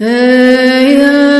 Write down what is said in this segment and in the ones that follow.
Hey,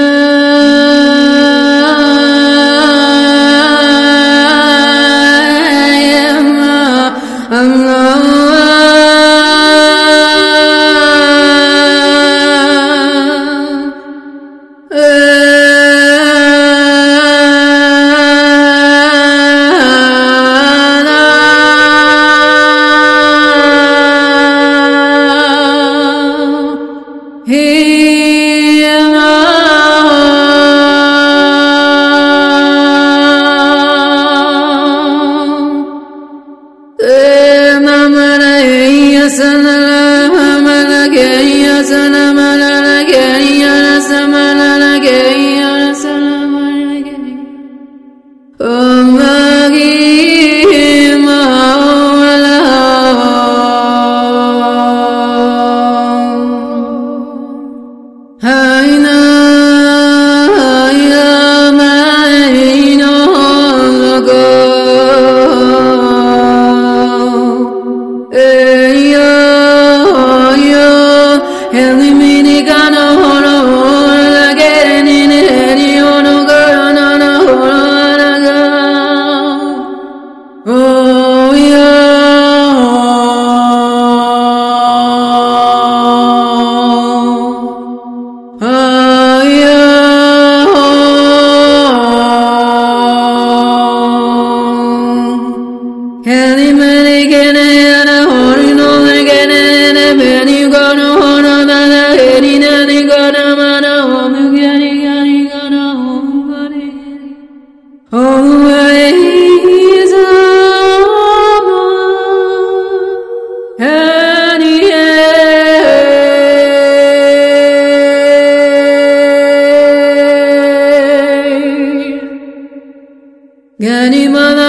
Thank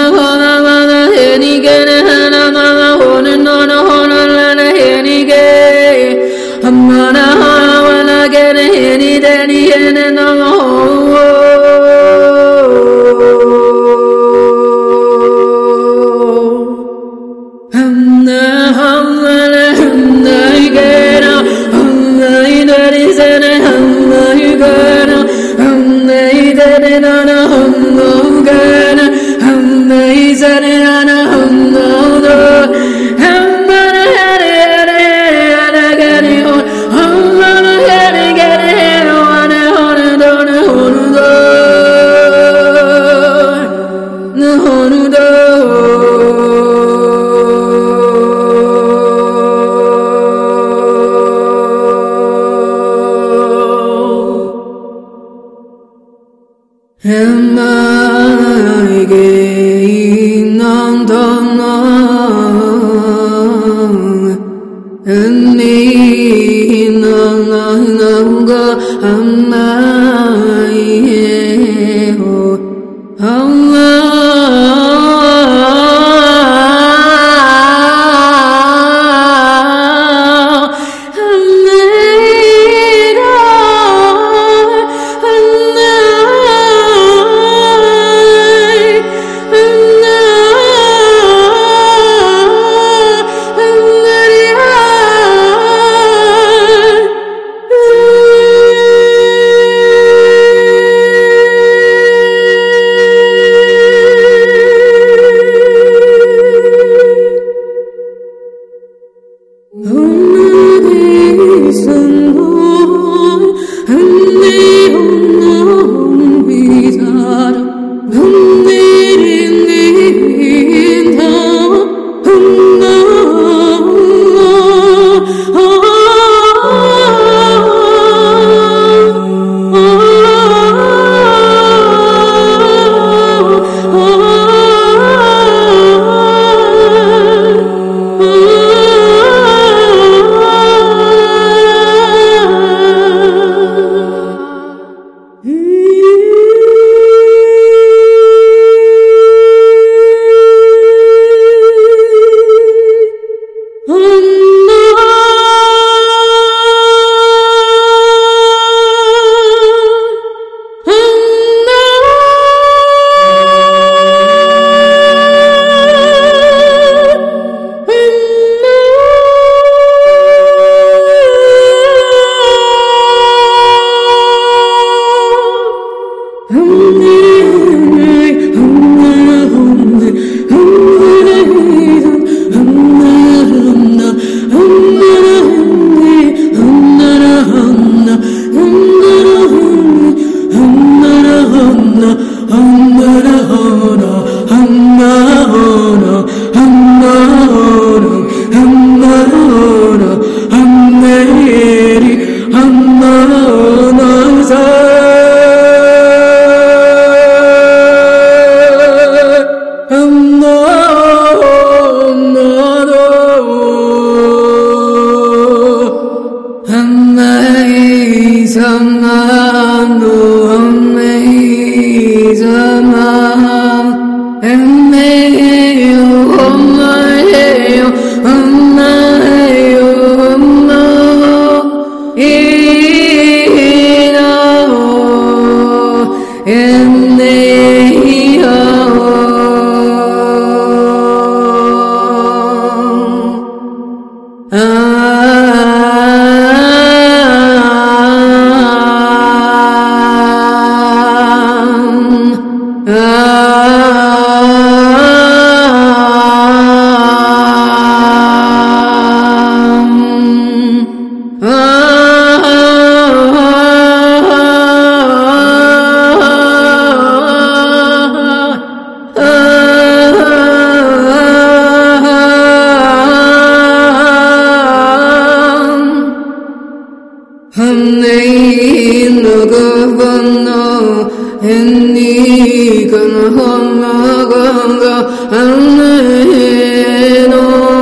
내일 누가 만나 했니 그나 험마간가 안내해 너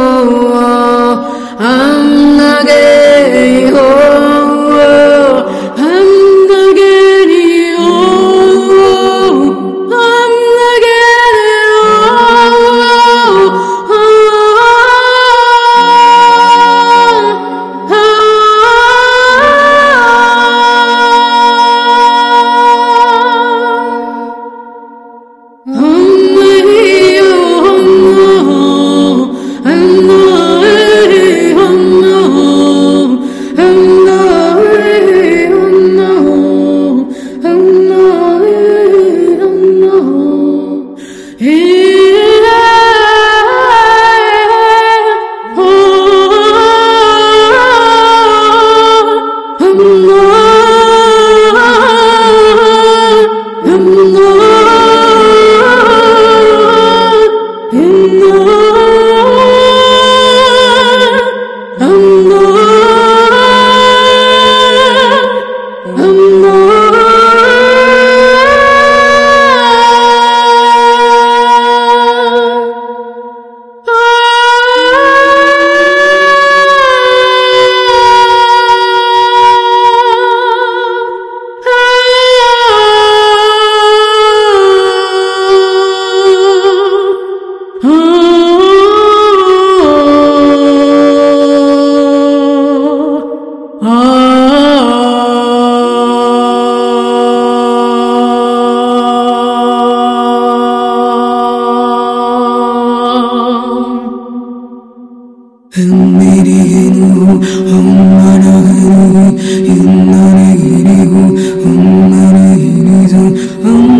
Um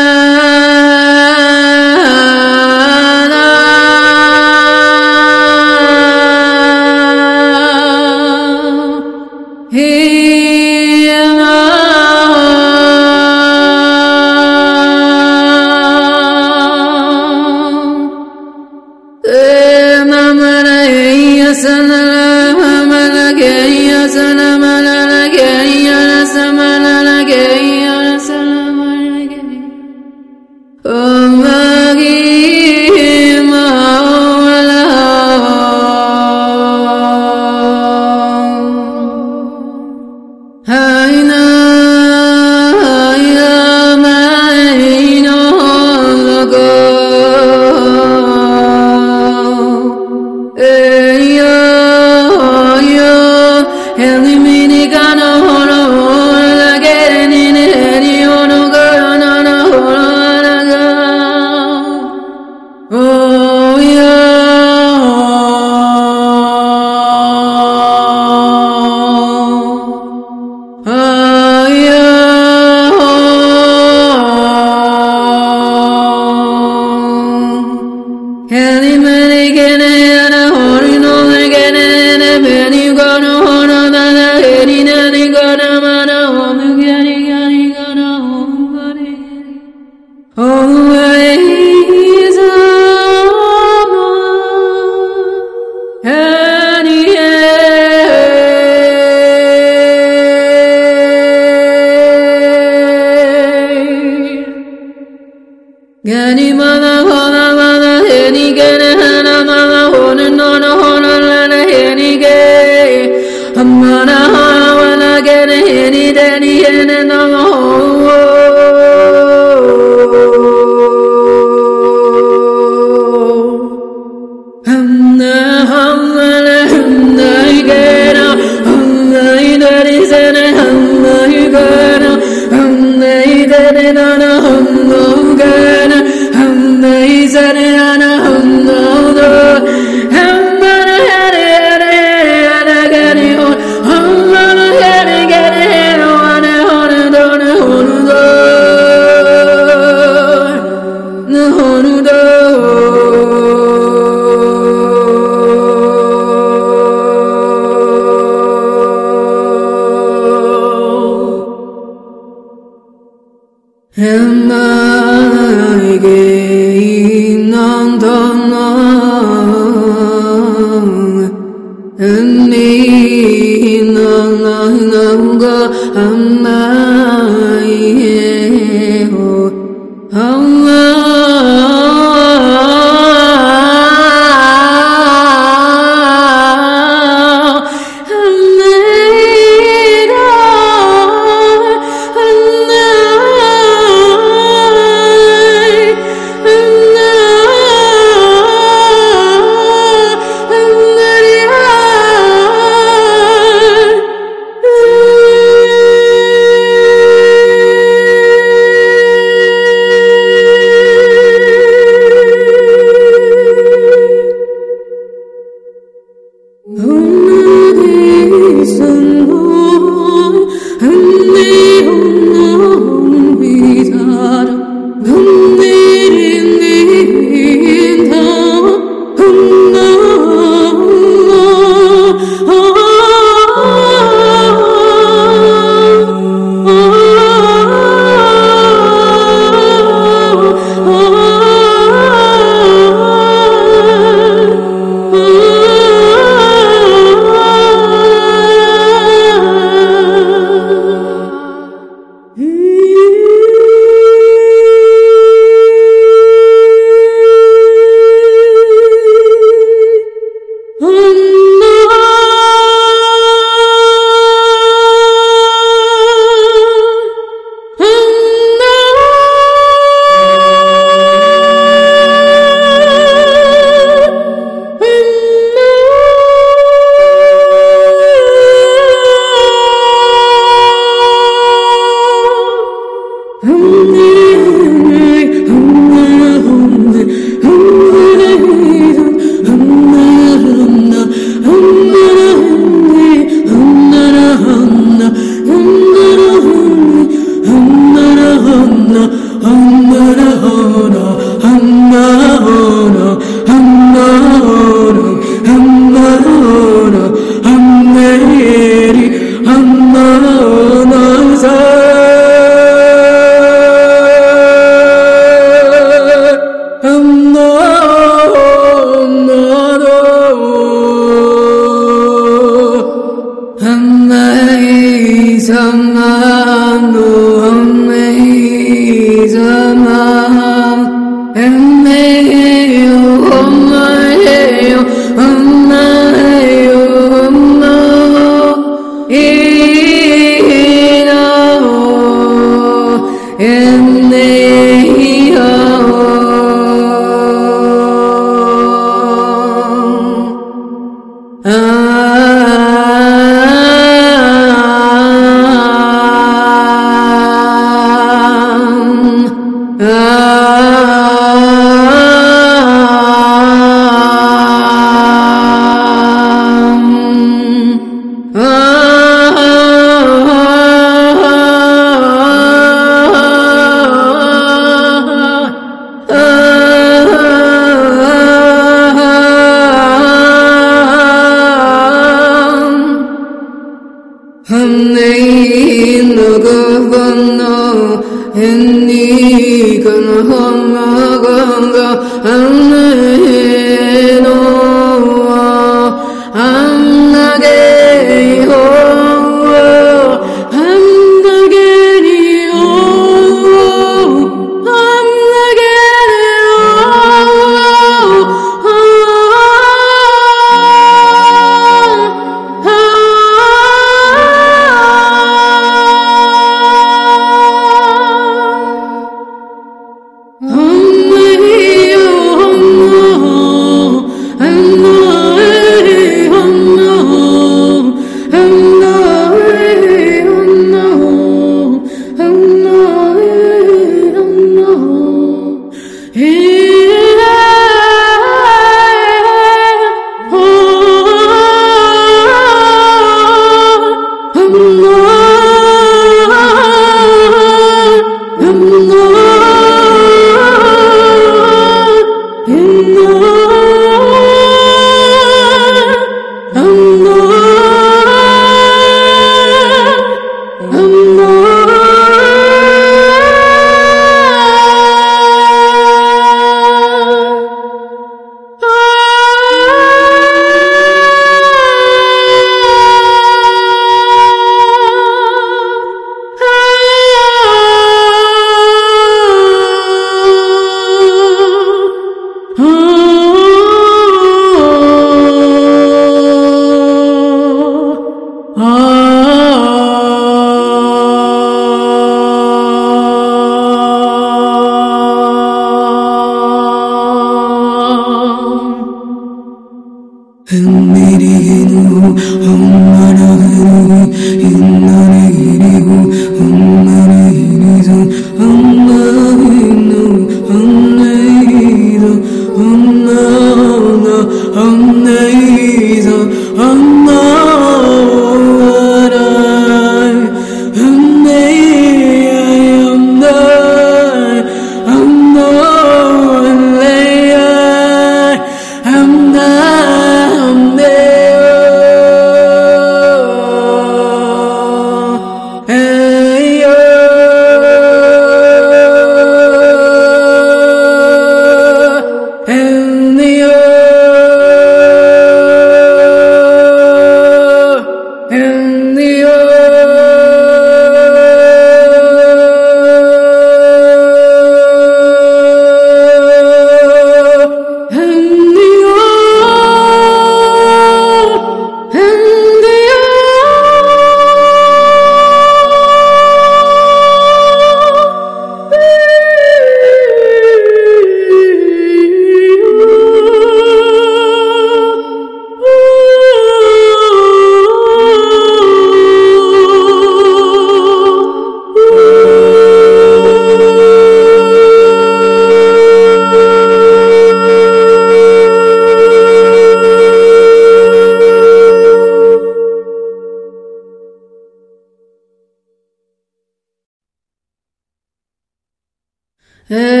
Elimini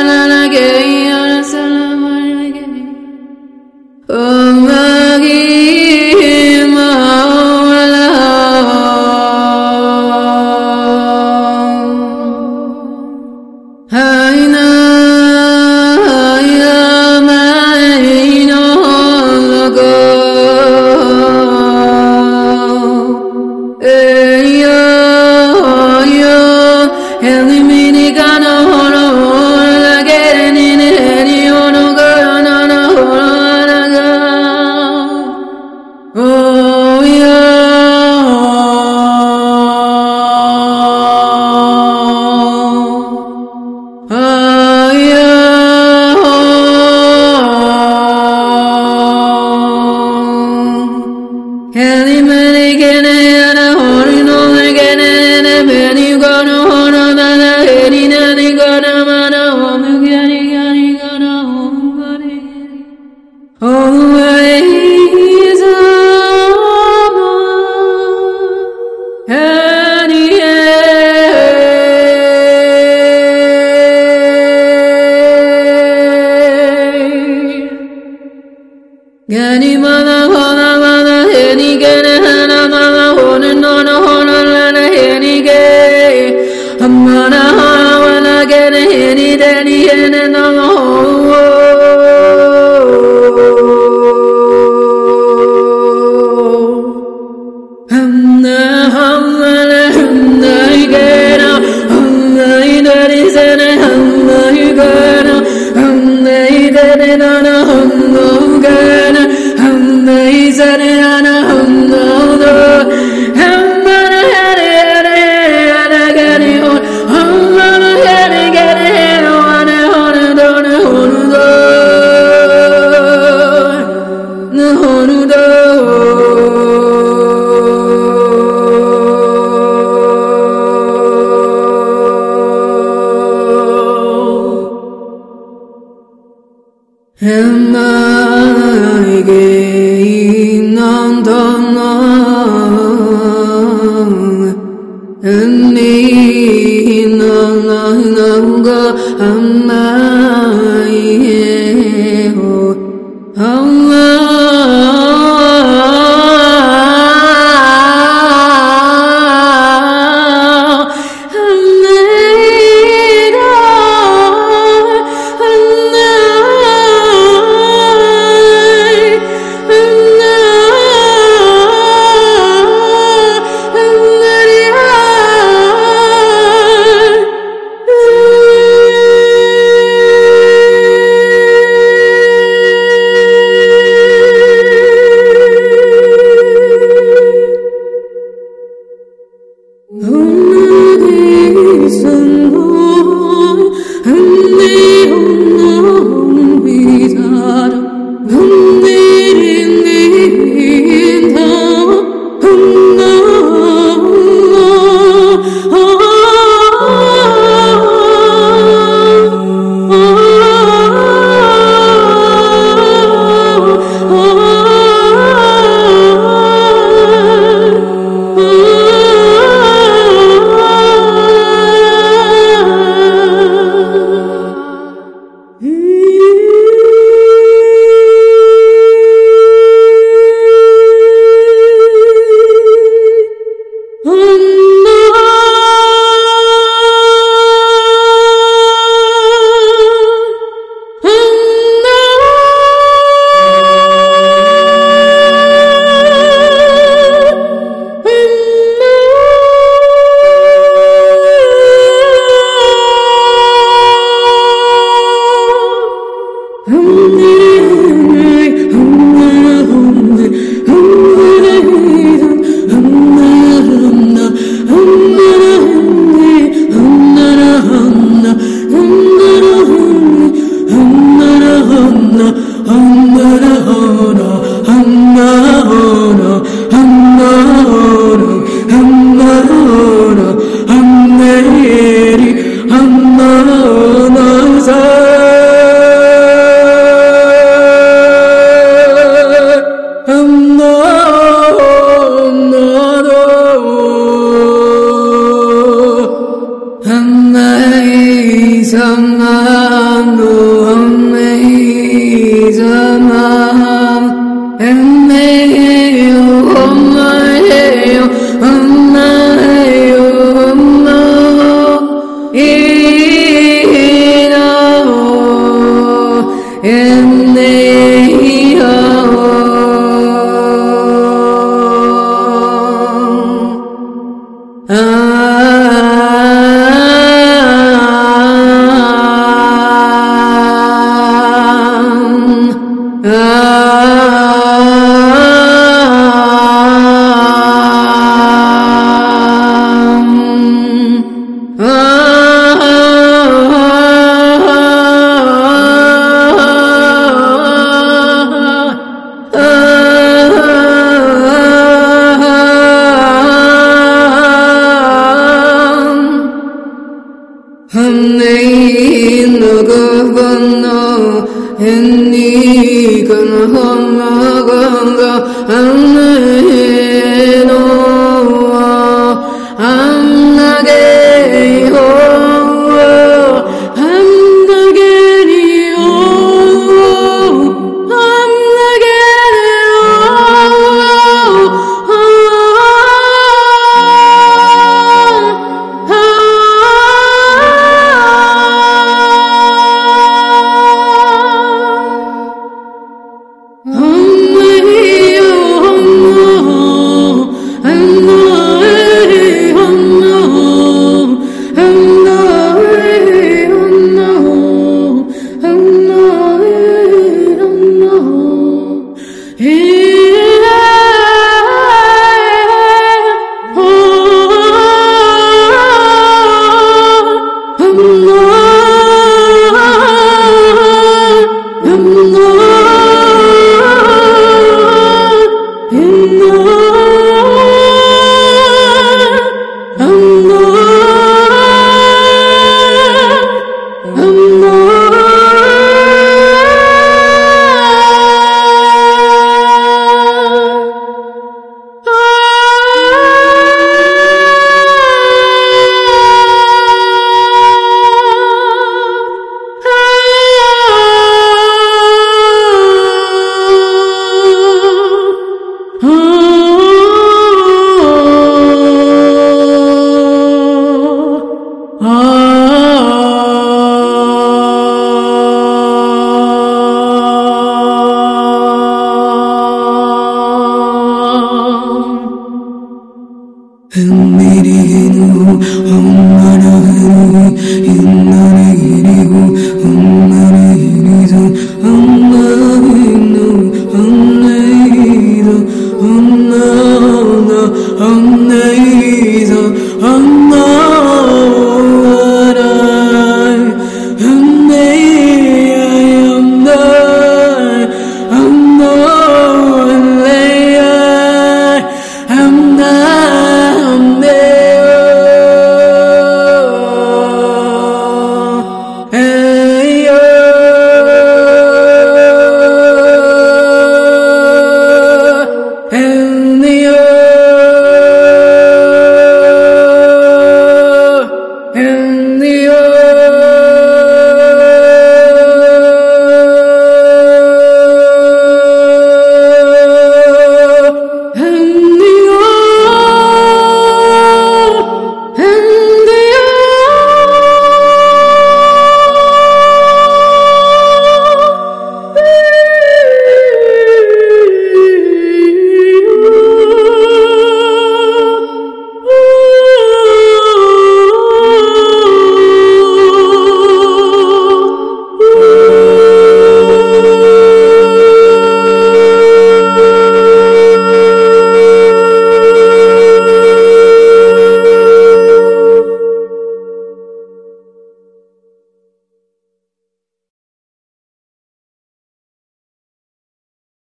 gana Kani mani nana hamna